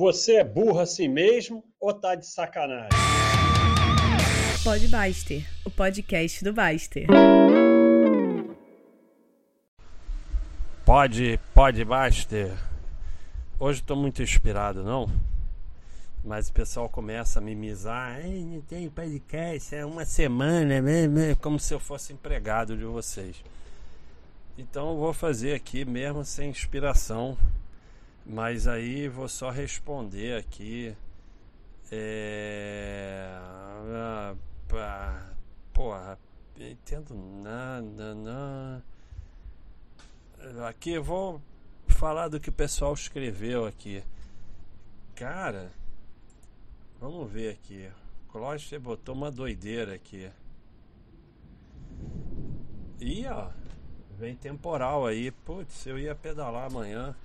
Você é burro assim mesmo ou tá de sacanagem? Pode Baster, o podcast do Baster. Pode, pode Baster. Hoje estou muito inspirado, não? Mas o pessoal começa a mimizar. Não tem podcast, é uma semana, né, né, como se eu fosse empregado de vocês. Então eu vou fazer aqui mesmo sem inspiração mas aí vou só responder aqui. É. Ah, porra, entendo nada, não. Aqui vou falar do que o pessoal escreveu aqui. Cara, vamos ver aqui. Closter botou uma doideira aqui. E ó, vem temporal aí. Putz, eu ia pedalar amanhã.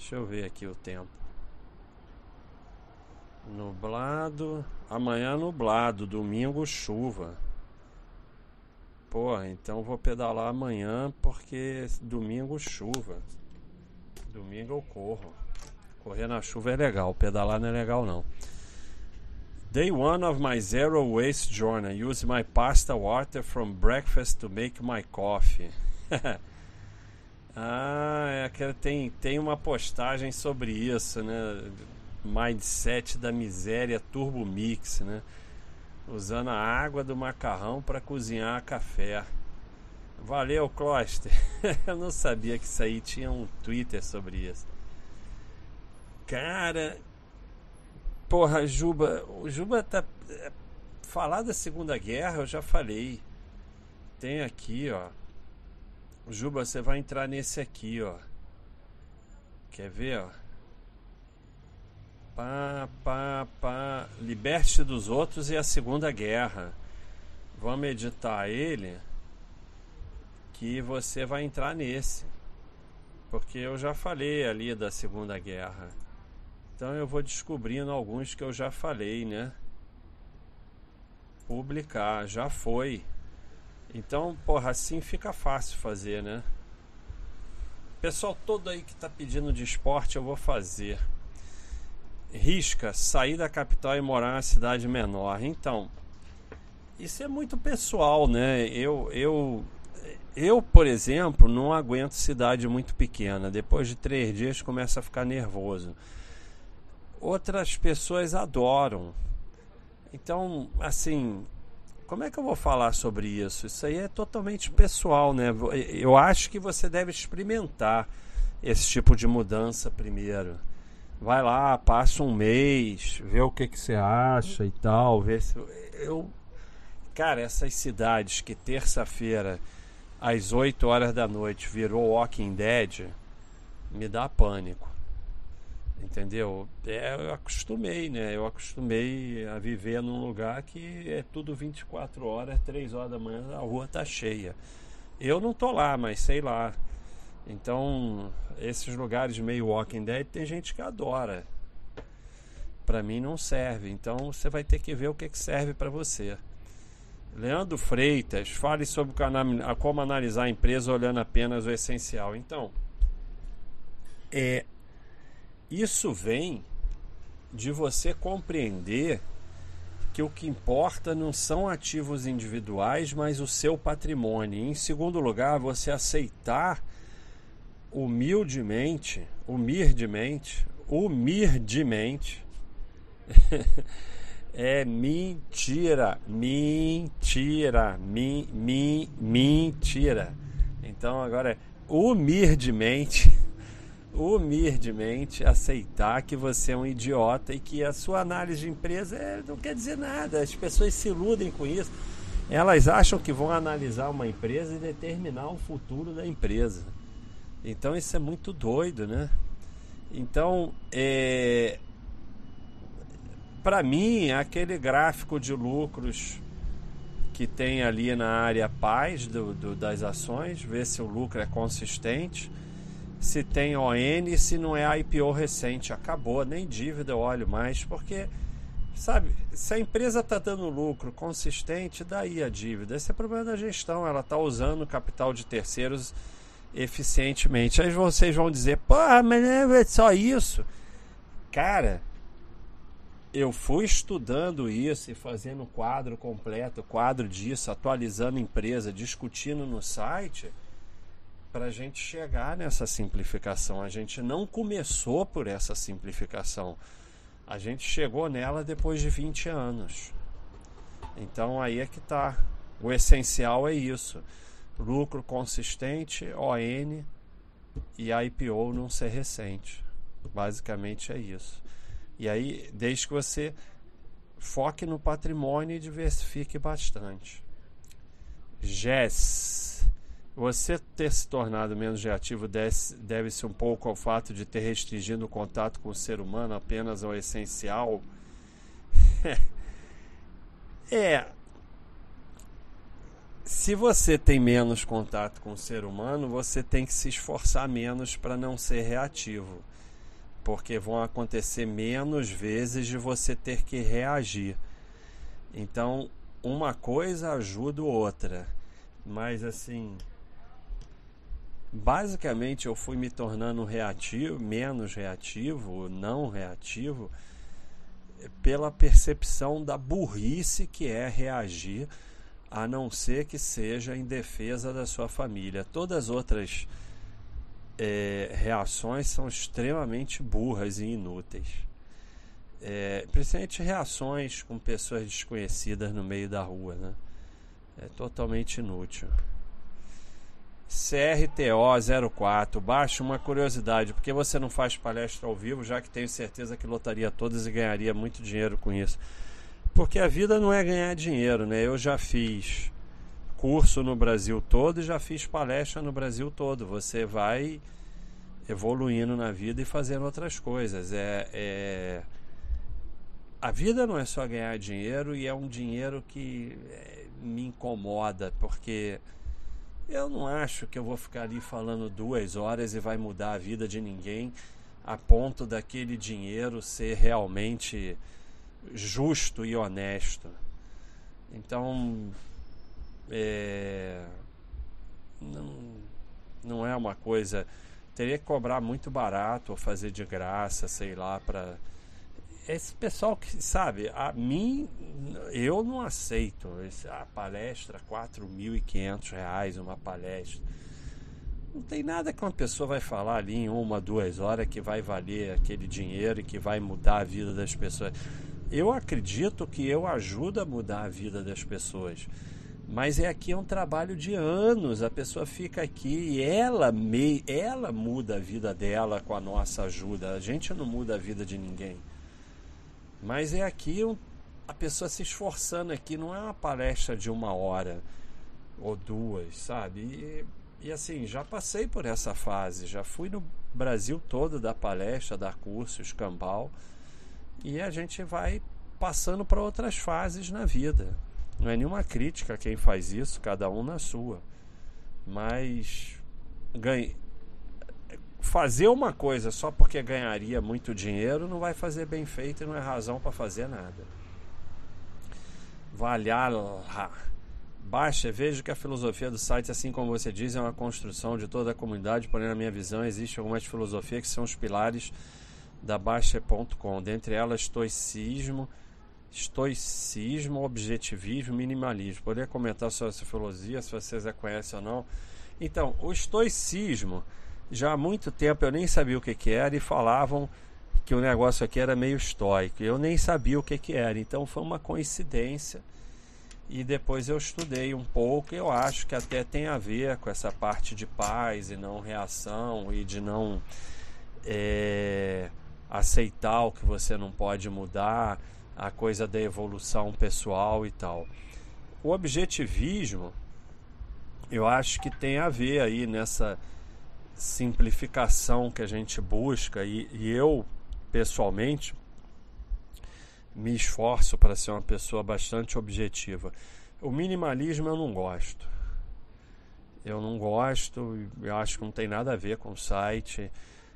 Deixa eu ver aqui o tempo. Nublado. Amanhã nublado. Domingo chuva. Porra, então vou pedalar amanhã porque domingo chuva. Domingo eu corro. Correr na chuva é legal, pedalar não é legal não. Day one of my zero waste journey. Use my pasta water from breakfast to make my coffee. Ah, é que tem, tem uma postagem sobre isso, né? Mindset da miséria Turbo Mix, né? Usando a água do macarrão para cozinhar café. Valeu, Closter. Eu não sabia que isso aí tinha um Twitter sobre isso. Cara, porra, Juba, o Juba tá é, falar da Segunda Guerra, eu já falei. Tem aqui, ó. Juba, você vai entrar nesse aqui, ó. Quer ver, ó? Pá, pá, pá. Liberte dos outros e a Segunda Guerra. Vamos editar ele. Que você vai entrar nesse. Porque eu já falei ali da Segunda Guerra. Então eu vou descobrindo alguns que eu já falei, né? Publicar, já foi. Então, porra, assim fica fácil fazer, né? Pessoal todo aí que tá pedindo de esporte, eu vou fazer. Risca sair da capital e morar na cidade menor. Então, isso é muito pessoal, né? Eu, eu, eu, por exemplo, não aguento cidade muito pequena. Depois de três dias começa a ficar nervoso. Outras pessoas adoram. Então, assim, como é que eu vou falar sobre isso? Isso aí é totalmente pessoal, né? Eu acho que você deve experimentar esse tipo de mudança primeiro. Vai lá, passa um mês, vê o que, que você acha e tal, vê se eu cara, essas cidades que terça-feira às 8 horas da noite virou Walking Dead, me dá pânico. Entendeu? É, eu acostumei, né? Eu acostumei a viver num lugar que é tudo 24 horas, 3 horas da manhã, a rua tá cheia. Eu não tô lá, mas sei lá. Então, esses lugares meio Walking Dead tem gente que adora. Para mim não serve. Então, você vai ter que ver o que, que serve para você. Leandro Freitas, fale sobre como analisar a empresa olhando apenas o essencial. Então, é, isso vem de você compreender que o que importa não são ativos individuais, mas o seu patrimônio. E, em segundo lugar, você aceitar humildemente, humildemente, humildemente. é mentira, mentira, mi, mi, mentira. Então agora é humildemente humildemente aceitar que você é um idiota e que a sua análise de empresa é, não quer dizer nada. As pessoas se iludem com isso. Elas acham que vão analisar uma empresa e determinar o futuro da empresa. Então isso é muito doido, né? Então, é... para mim, aquele gráfico de lucros que tem ali na área paz do, do, das ações, ver se o lucro é consistente se tem ON, se não é IPO recente. Acabou, nem dívida eu olho mais, porque, sabe, se a empresa está dando lucro consistente, daí a dívida. Esse é o problema da gestão, ela está usando o capital de terceiros eficientemente. Aí vocês vão dizer, pô, mas é só isso. Cara, eu fui estudando isso e fazendo quadro completo, quadro disso, atualizando empresa, discutindo no site, para a gente chegar nessa simplificação. A gente não começou por essa simplificação. A gente chegou nela depois de 20 anos. Então aí é que está. O essencial é isso: lucro consistente, ON e IPO não ser recente. Basicamente é isso. E aí, desde que você foque no patrimônio e diversifique bastante. GES. Você ter se tornado menos reativo deve-se um pouco ao fato de ter restringido o contato com o ser humano apenas ao essencial. é. Se você tem menos contato com o ser humano, você tem que se esforçar menos para não ser reativo porque vão acontecer menos vezes de você ter que reagir. Então, uma coisa ajuda outra, mas assim, basicamente eu fui me tornando reativo, menos reativo, não reativo, pela percepção da burrice que é reagir, a não ser que seja em defesa da sua família. Todas as outras é, reações são extremamente burras e inúteis. É, principalmente reações com pessoas desconhecidas no meio da rua, né? É totalmente inútil. CRTO04, baixa uma curiosidade, por que você não faz palestra ao vivo, já que tenho certeza que lotaria todas e ganharia muito dinheiro com isso? Porque a vida não é ganhar dinheiro, né? Eu já fiz curso no Brasil todo e já fiz palestra no Brasil todo. Você vai evoluindo na vida e fazendo outras coisas. É, é... A vida não é só ganhar dinheiro e é um dinheiro que é, me incomoda, porque eu não acho que eu vou ficar ali falando duas horas e vai mudar a vida de ninguém a ponto daquele dinheiro ser realmente justo e honesto. Então, é, não, não é uma coisa. Teria que cobrar muito barato ou fazer de graça, sei lá, para. Esse pessoal que, sabe, a mim, eu não aceito. A palestra, R$ reais uma palestra. Não tem nada que uma pessoa vai falar ali em uma, duas horas que vai valer aquele dinheiro e que vai mudar a vida das pessoas. Eu acredito que eu ajudo a mudar a vida das pessoas. Mas é aqui é um trabalho de anos. A pessoa fica aqui e ela, me, ela muda a vida dela com a nossa ajuda. A gente não muda a vida de ninguém. Mas é aqui a pessoa se esforçando aqui. Não é uma palestra de uma hora ou duas, sabe? E, e assim, já passei por essa fase. Já fui no Brasil todo dar palestra, dar curso, escambau. E a gente vai passando para outras fases na vida. Não é nenhuma crítica quem faz isso, cada um na sua. Mas ganhe... fazer uma coisa só porque ganharia muito dinheiro não vai fazer bem feito e não é razão para fazer nada. Valhalla. Baixa, vejo que a filosofia do site, assim como você diz, é uma construção de toda a comunidade, porém, na minha visão, existe algumas filosofias que são os pilares da Baixa.com. Dentre elas, estoicismo, estoicismo, objetivismo, minimalismo. Poderia comentar sobre essa filosofia, se vocês a conhecem ou não. Então, o estoicismo, já há muito tempo eu nem sabia o que, que era e falavam que o negócio aqui era meio estoico. Eu nem sabia o que, que era, então foi uma coincidência. E depois eu estudei um pouco, eu acho que até tem a ver com essa parte de paz e não reação e de não é, aceitar o que você não pode mudar a coisa da evolução pessoal e tal. O objetivismo, eu acho que tem a ver aí nessa simplificação que a gente busca e, e eu pessoalmente me esforço para ser uma pessoa bastante objetiva. O minimalismo eu não gosto. Eu não gosto, eu acho que não tem nada a ver com o site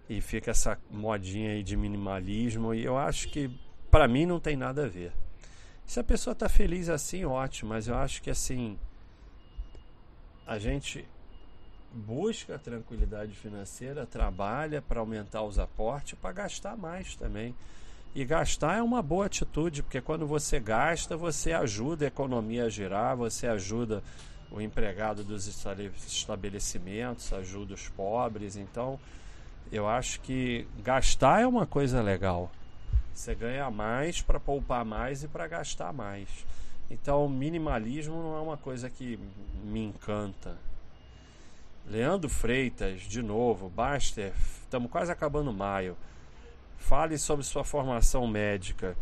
e fica essa modinha aí de minimalismo e eu acho que para mim não tem nada a ver. Se a pessoa está feliz assim, ótimo, mas eu acho que assim a gente busca tranquilidade financeira, trabalha para aumentar os aportes, para gastar mais também. E gastar é uma boa atitude, porque quando você gasta, você ajuda a economia a girar, você ajuda o empregado dos estabelecimentos, ajuda os pobres. Então, eu acho que gastar é uma coisa legal. Você ganha mais para poupar mais e para gastar mais. Então, minimalismo não é uma coisa que me encanta. Leandro Freitas, de novo, Baster, estamos quase acabando maio. Fale sobre sua formação médica.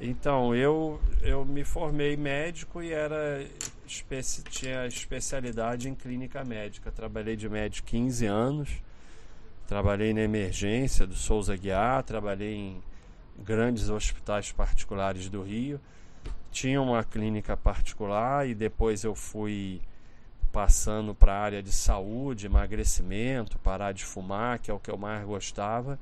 Então, eu, eu me formei médico e era especi tinha especialidade em clínica médica. Trabalhei de médico 15 anos. Trabalhei na emergência do Souza Guiar, trabalhei em grandes hospitais particulares do Rio. Tinha uma clínica particular e depois eu fui passando para a área de saúde, emagrecimento, parar de fumar, que é o que eu mais gostava.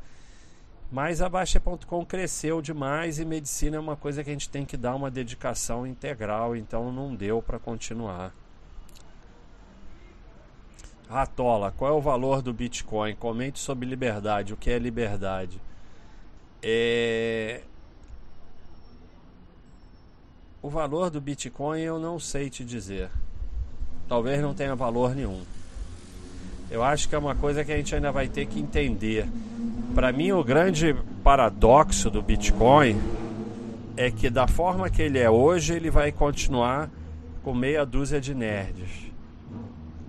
Mas a Baixa.com cresceu demais e medicina é uma coisa que a gente tem que dar uma dedicação integral, então não deu para continuar. Ratola, qual é o valor do Bitcoin? Comente sobre liberdade. O que é liberdade? É... O valor do Bitcoin eu não sei te dizer. Talvez não tenha valor nenhum. Eu acho que é uma coisa que a gente ainda vai ter que entender. Para mim, o grande paradoxo do Bitcoin é que, da forma que ele é hoje, ele vai continuar com meia dúzia de nerds.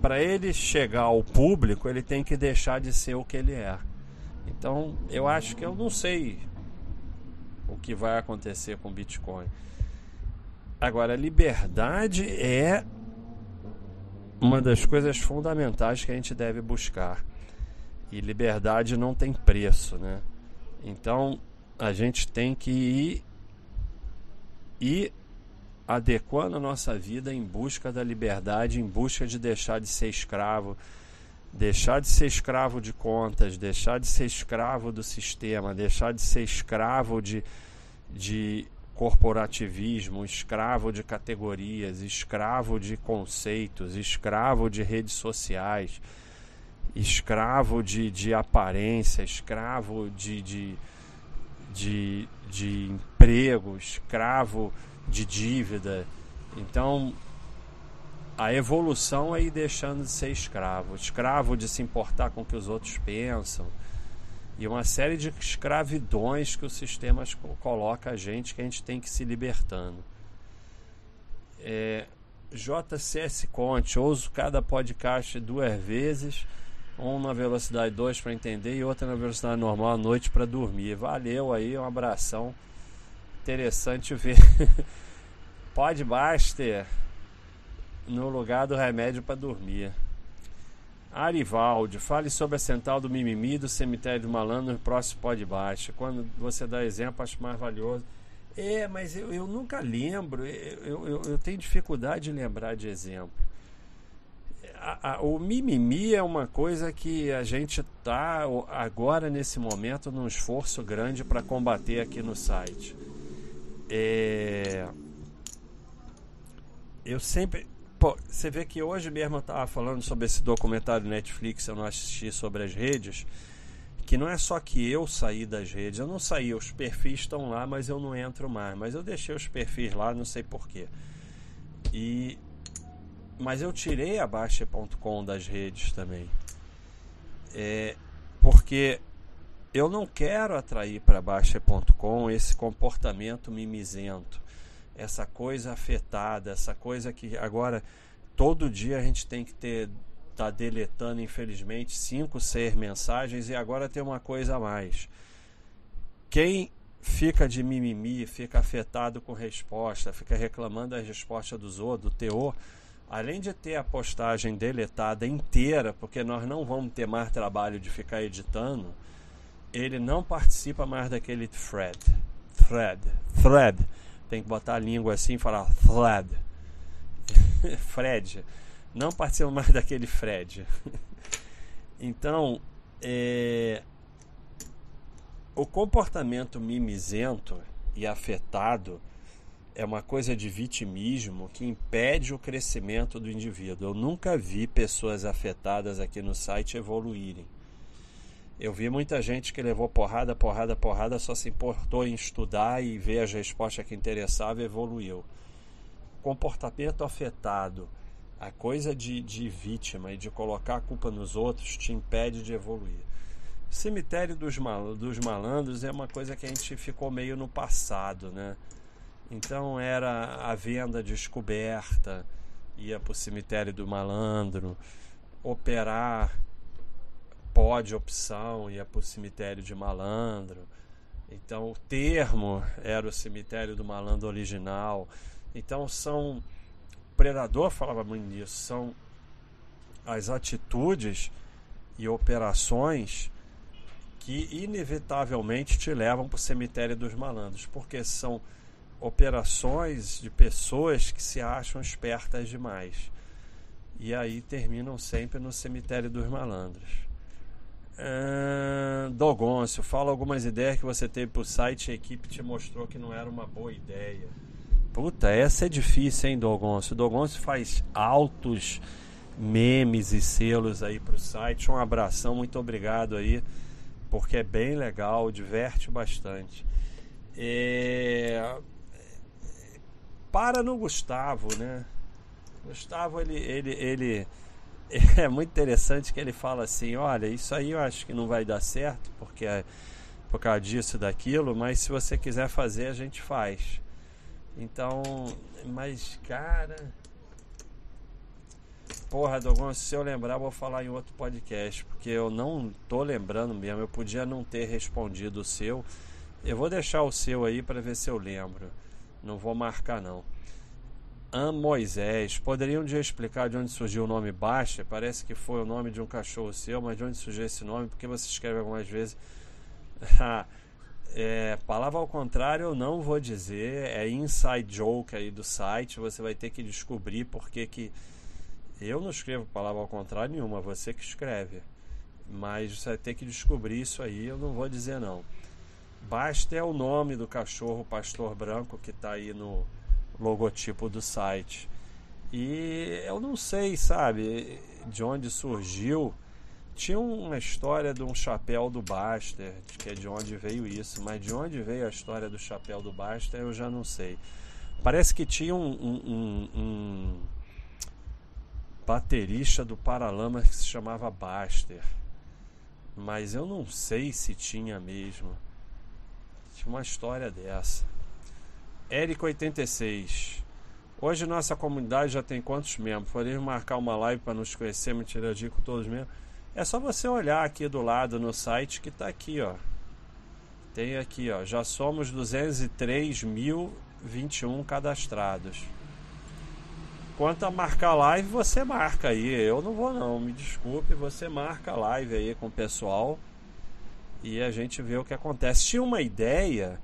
Para ele chegar ao público, ele tem que deixar de ser o que ele é. Então, eu acho que eu não sei o que vai acontecer com o Bitcoin. Agora, liberdade é uma das coisas fundamentais que a gente deve buscar. E liberdade não tem preço, né? Então a gente tem que ir, ir adequando a nossa vida em busca da liberdade, em busca de deixar de ser escravo, deixar de ser escravo de contas, deixar de ser escravo do sistema, deixar de ser escravo de, de corporativismo, escravo de categorias, escravo de conceitos, escravo de redes sociais, escravo de, de aparência, escravo de, de, de, de emprego, escravo de dívida. Então, a evolução é ir deixando de ser escravo, escravo de se importar com o que os outros pensam, e uma série de escravidões que o sistema coloca a gente que a gente tem que se libertando. É, JCS Conte, ouço cada podcast duas vezes, um na velocidade 2 para entender e outra na velocidade normal à noite para dormir. Valeu aí, um abração. Interessante ver. Podbuster no lugar do remédio para dormir. Arivaldi, fale sobre a central do Mimimi do cemitério do Malandro no próximo pó de baixo. Quando você dá exemplo, acho mais valioso. É, mas eu, eu nunca lembro, eu, eu, eu, tenho dificuldade de lembrar de exemplo. A, a, o mimimi é uma coisa que a gente está agora nesse momento num esforço grande para combater aqui no site. É, eu sempre Pô, você vê que hoje mesmo eu estava falando sobre esse documentário Netflix, eu não assisti sobre as redes, que não é só que eu saí das redes, eu não saí, os perfis estão lá, mas eu não entro mais. Mas eu deixei os perfis lá, não sei porquê. E mas eu tirei a Baixa.com das redes também. É, porque eu não quero atrair para Baixa.com esse comportamento mimizento essa coisa afetada, essa coisa que agora todo dia a gente tem que ter tá deletando infelizmente cinco, seis mensagens e agora tem uma coisa a mais. Quem fica de mimimi, fica afetado com resposta, fica reclamando da resposta dos outros, do teor, além de ter a postagem deletada inteira, porque nós não vamos ter mais trabalho de ficar editando, ele não participa mais daquele thread. Thread. Thread tem que botar a língua assim e falar Fred. Fred. Não participa mais daquele Fred. então, é, o comportamento mimizento e afetado é uma coisa de vitimismo que impede o crescimento do indivíduo. Eu nunca vi pessoas afetadas aqui no site evoluírem. Eu vi muita gente que levou porrada, porrada, porrada, só se importou em estudar e ver as respostas que interessavam e evoluiu. Comportamento afetado, a coisa de, de vítima e de colocar a culpa nos outros te impede de evoluir. Cemitério dos, mal, dos malandros é uma coisa que a gente ficou meio no passado, né? Então era a venda descoberta, ia para o cemitério do malandro, operar pode opção, ia para o cemitério de malandro. Então o termo era o cemitério do malandro original. Então são. O predador falava muito nisso, são as atitudes e operações que inevitavelmente te levam para o cemitério dos malandros, porque são operações de pessoas que se acham espertas demais. E aí terminam sempre no cemitério dos malandros. Dogoncio, fala algumas ideias que você teve pro site e a equipe te mostrou que não era uma boa ideia. Puta, essa é difícil, hein, Dogoncio? Dogoncio faz altos memes e selos aí pro site. Um abração, muito obrigado aí, porque é bem legal, diverte bastante. É para no Gustavo, né? Gustavo, ele, ele, ele é muito interessante que ele fala assim, olha, isso aí eu acho que não vai dar certo, porque é por causa disso, daquilo, mas se você quiser fazer, a gente faz. Então, mas cara, porra, Dogon, se eu lembrar, vou falar em outro podcast, porque eu não tô lembrando mesmo, eu podia não ter respondido o seu. Eu vou deixar o seu aí para ver se eu lembro. Não vou marcar não. Am Moisés. Poderiam dia explicar de onde surgiu o nome Baixa? Parece que foi o nome de um cachorro seu, mas de onde surgiu esse nome? Porque você escreve algumas vezes. é, palavra ao contrário eu não vou dizer. É inside joke aí do site. Você vai ter que descobrir porque que. Eu não escrevo palavra ao contrário nenhuma, você que escreve. Mas você vai ter que descobrir isso aí, eu não vou dizer não. Basta é o nome do cachorro pastor branco que está aí no logotipo do site. E eu não sei, sabe, de onde surgiu. Tinha uma história de um chapéu do Baster, que é de onde veio isso, mas de onde veio a história do chapéu do Baster eu já não sei. Parece que tinha um, um, um, um baterista do Paralama que se chamava Baster, mas eu não sei se tinha mesmo. Tinha uma história dessa. Eric86. Hoje nossa comunidade já tem quantos membros? Podemos marcar uma live para nos conhecer, me interagir com todos os membros? É só você olhar aqui do lado no site que está aqui, ó. Tem aqui, ó. Já somos 203.021 cadastrados. Quanto a marcar live, você marca aí. Eu não vou não, me desculpe. Você marca live aí com o pessoal e a gente vê o que acontece. Tinha uma ideia,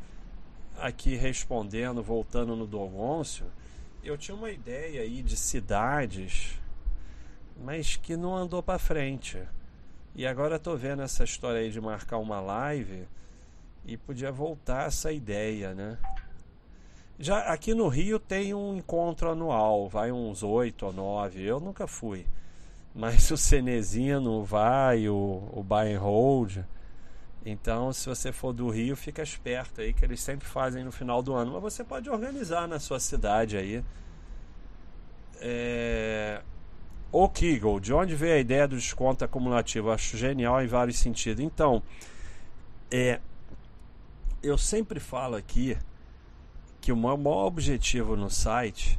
aqui respondendo, voltando no Dogoncio, eu tinha uma ideia aí de cidades, mas que não andou para frente. E agora estou vendo essa história aí de marcar uma live e podia voltar essa ideia, né? Já aqui no Rio tem um encontro anual, vai uns oito ou nove. Eu nunca fui, mas o Cenezino vai, o, o Buy and Hold. Então, se você for do Rio, fica esperto aí que eles sempre fazem no final do ano. Mas você pode organizar na sua cidade aí. É... O Kegel, de onde veio a ideia do desconto acumulativo? acho genial em vários sentidos. Então, é... eu sempre falo aqui que o maior objetivo no site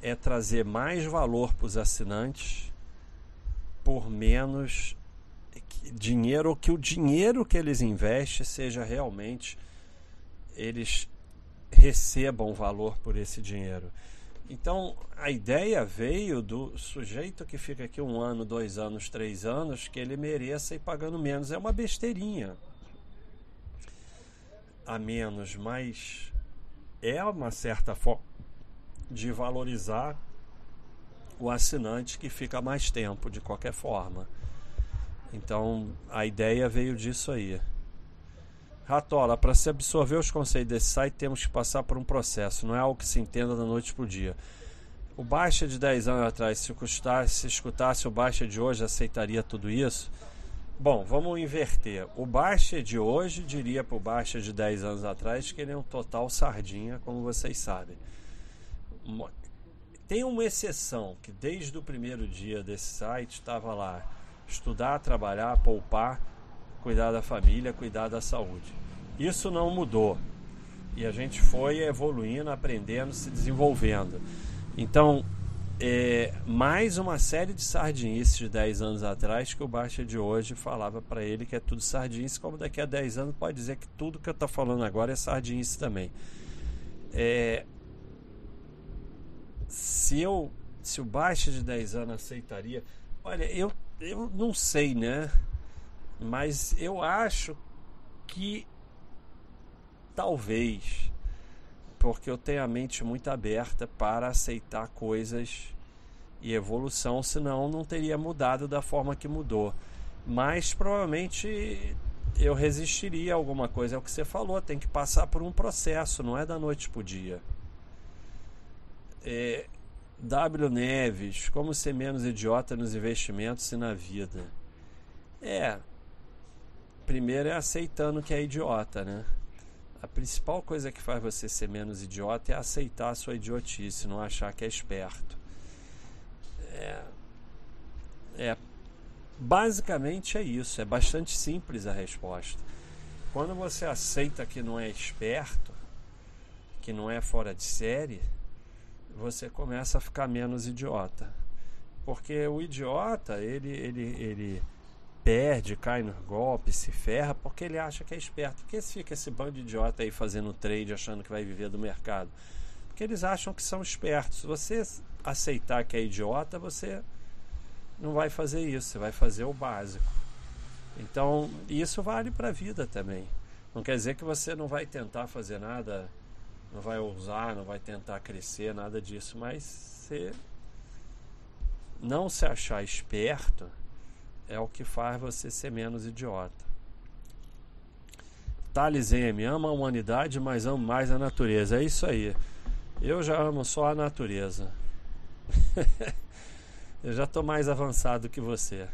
é trazer mais valor para os assinantes por menos dinheiro ou que o dinheiro que eles investem seja realmente eles recebam valor por esse dinheiro. Então a ideia veio do sujeito que fica aqui um ano, dois anos, três anos, que ele mereça ir pagando menos. É uma besteirinha a menos, mas é uma certa forma de valorizar o assinante que fica mais tempo, de qualquer forma. Então a ideia veio disso aí. Ratola, para se absorver os conceitos desse site, temos que passar por um processo, não é algo que se entenda da noite para o dia. O Baixa de 10 anos atrás, se, custasse, se escutasse o Baixa de hoje, aceitaria tudo isso? Bom, vamos inverter. O Baixa de hoje diria para o Baixa de 10 anos atrás que ele é um total sardinha, como vocês sabem. Tem uma exceção, que desde o primeiro dia desse site estava lá: estudar, trabalhar, poupar, cuidar da família, cuidar da saúde. Isso não mudou. E a gente foi evoluindo, aprendendo, se desenvolvendo. Então, é, mais uma série de sardinices de 10 anos atrás que o Baixa de hoje falava para ele que é tudo sardinice, como daqui a 10 anos pode dizer que tudo que eu estou falando agora é sardinice também. É, se eu se o Baixa de 10 anos aceitaria, olha, eu, eu não sei, né? Mas eu acho que talvez porque eu tenho a mente muito aberta para aceitar coisas e evolução, senão não teria mudado da forma que mudou. Mas provavelmente eu resistiria a alguma coisa. É o que você falou, tem que passar por um processo, não é da noite para o dia. É, w. Neves, como ser menos idiota nos investimentos e na vida? É, primeiro é aceitando que é idiota, né? a principal coisa que faz você ser menos idiota é aceitar a sua idiotice, não achar que é esperto. É, é basicamente é isso, é bastante simples a resposta. Quando você aceita que não é esperto, que não é fora de série, você começa a ficar menos idiota. Porque o idiota, ele, ele, ele perde, cai no golpe, se ferra, porque ele acha que é esperto. Por que fica esse bando de idiota aí fazendo trade, achando que vai viver do mercado? Porque eles acham que são espertos. Se você aceitar que é idiota, você não vai fazer isso, você vai fazer o básico. Então, isso vale para a vida também. Não quer dizer que você não vai tentar fazer nada, não vai ousar, não vai tentar crescer, nada disso, mas você não se achar esperto é o que faz você ser menos idiota. Thales M. Ama a humanidade, mas amo mais a natureza. É isso aí. Eu já amo só a natureza. Eu já estou mais avançado que você.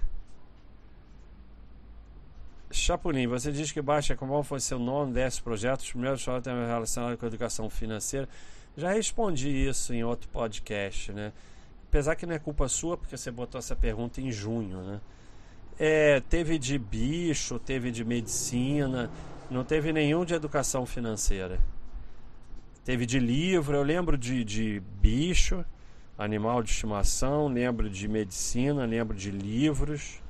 Chapolin, você diz que Baixa como foi seu nome, desce projetos, os primeiros só tem relacionado com a educação financeira. Já respondi isso em outro podcast, né? Apesar que não é culpa sua, porque você botou essa pergunta em junho, né? É, teve de bicho, teve de medicina, não teve nenhum de educação financeira. Teve de livro, eu lembro de, de bicho, animal de estimação, lembro de medicina, lembro de livros.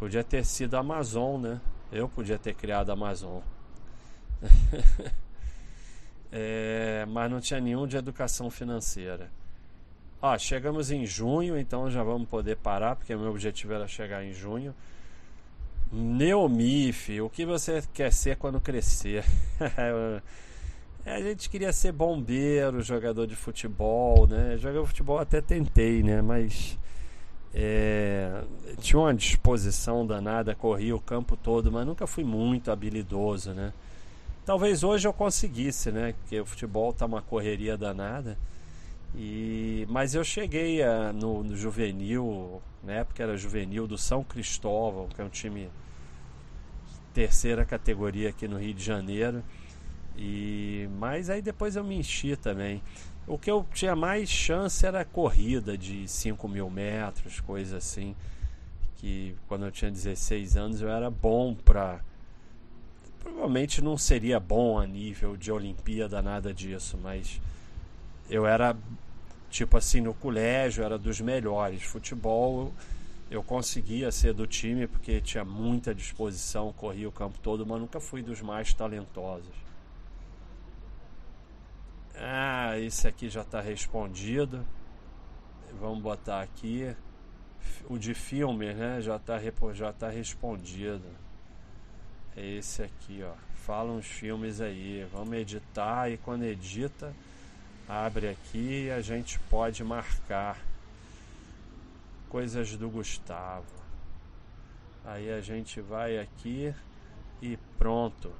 Podia ter sido Amazon, né? Eu podia ter criado Amazon. é, mas não tinha nenhum de educação financeira. Ó, chegamos em junho, então já vamos poder parar, porque meu objetivo era chegar em junho. Neomif, o que você quer ser quando crescer? a gente queria ser bombeiro, jogador de futebol, né? Jogar futebol até tentei, né? Mas é, tinha uma disposição danada, corria o campo todo, mas nunca fui muito habilidoso, né? Talvez hoje eu conseguisse, né? Porque o futebol tá uma correria danada. E, mas eu cheguei a, no, no, juvenil, na época era juvenil do São Cristóvão, que é um time terceira categoria aqui no Rio de Janeiro. E mas aí depois eu me enchi também. O que eu tinha mais chance era corrida de 5 mil metros, coisa assim. Que quando eu tinha 16 anos eu era bom para. Provavelmente não seria bom a nível de Olimpíada, nada disso, mas eu era tipo assim no colégio era dos melhores futebol eu conseguia ser do time porque tinha muita disposição corria o campo todo mas nunca fui dos mais talentosos ah esse aqui já está respondido vamos botar aqui o de filme né já está já tá respondido é esse aqui ó fala uns filmes aí vamos editar e quando edita abre aqui e a gente pode marcar coisas do Gustavo. Aí a gente vai aqui e pronto.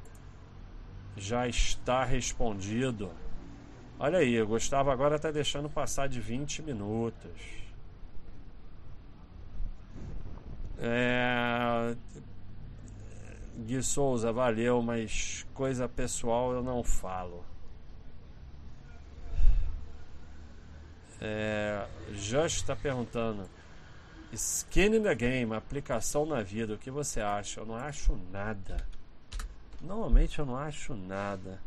Já está respondido. Olha aí, o Gustavo agora está deixando passar de 20 minutos. É... Gui Souza, valeu, mas coisa pessoal eu não falo. É... Just está perguntando. Skin in the game, aplicação na vida, o que você acha? Eu não acho nada. Normalmente eu não acho nada.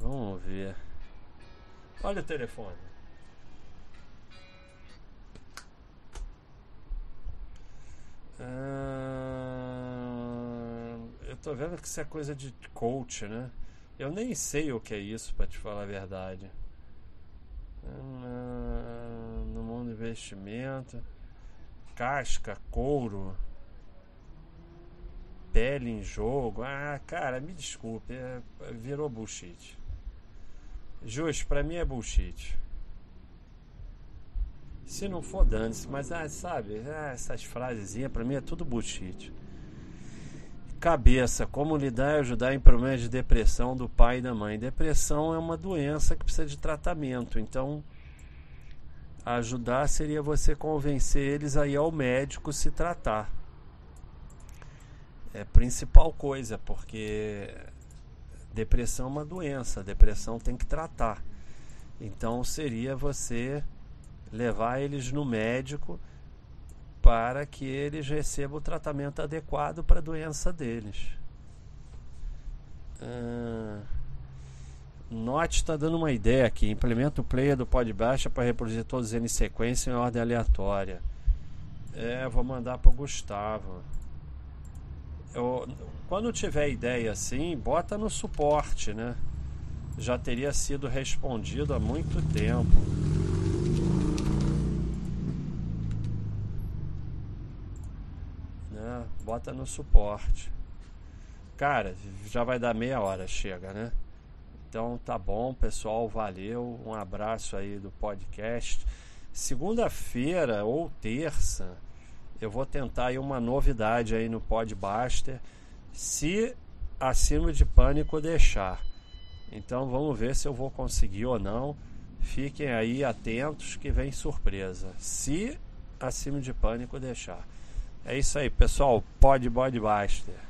Vamos ver. Olha o telefone. Ah, eu tô vendo que isso é coisa de coach, né? Eu nem sei o que é isso, para te falar a verdade. Ah, no mundo do investimento, casca, couro, pele em jogo. Ah, cara, me desculpe, é, virou bullshit. Justo, pra mim é bullshit. Se não for, dane-se. Mas, ah, sabe, ah, essas frasezinhas pra mim é tudo bullshit. Cabeça, como lidar e ajudar em problemas de depressão do pai e da mãe. Depressão é uma doença que precisa de tratamento. Então, ajudar seria você convencer eles a ir ao médico se tratar. É a principal coisa, porque Depressão é uma doença, depressão tem que tratar. Então seria você levar eles no médico para que eles recebam o tratamento adequado para a doença deles. Ah, Note está dando uma ideia aqui. Implementa o player do pod baixa para reproduzir todos eles em sequência em ordem aleatória. É, vou mandar para o Gustavo. Eu, quando tiver ideia assim, bota no suporte, né? Já teria sido respondido há muito tempo. Né? Bota no suporte. Cara, já vai dar meia hora, chega, né? Então tá bom, pessoal, valeu. Um abraço aí do podcast. Segunda-feira ou terça, eu vou tentar aí uma novidade aí no Podbuster se a de pânico deixar. Então vamos ver se eu vou conseguir ou não. Fiquem aí atentos que vem surpresa. Se a de pânico deixar. É isso aí, pessoal. Pode, basta.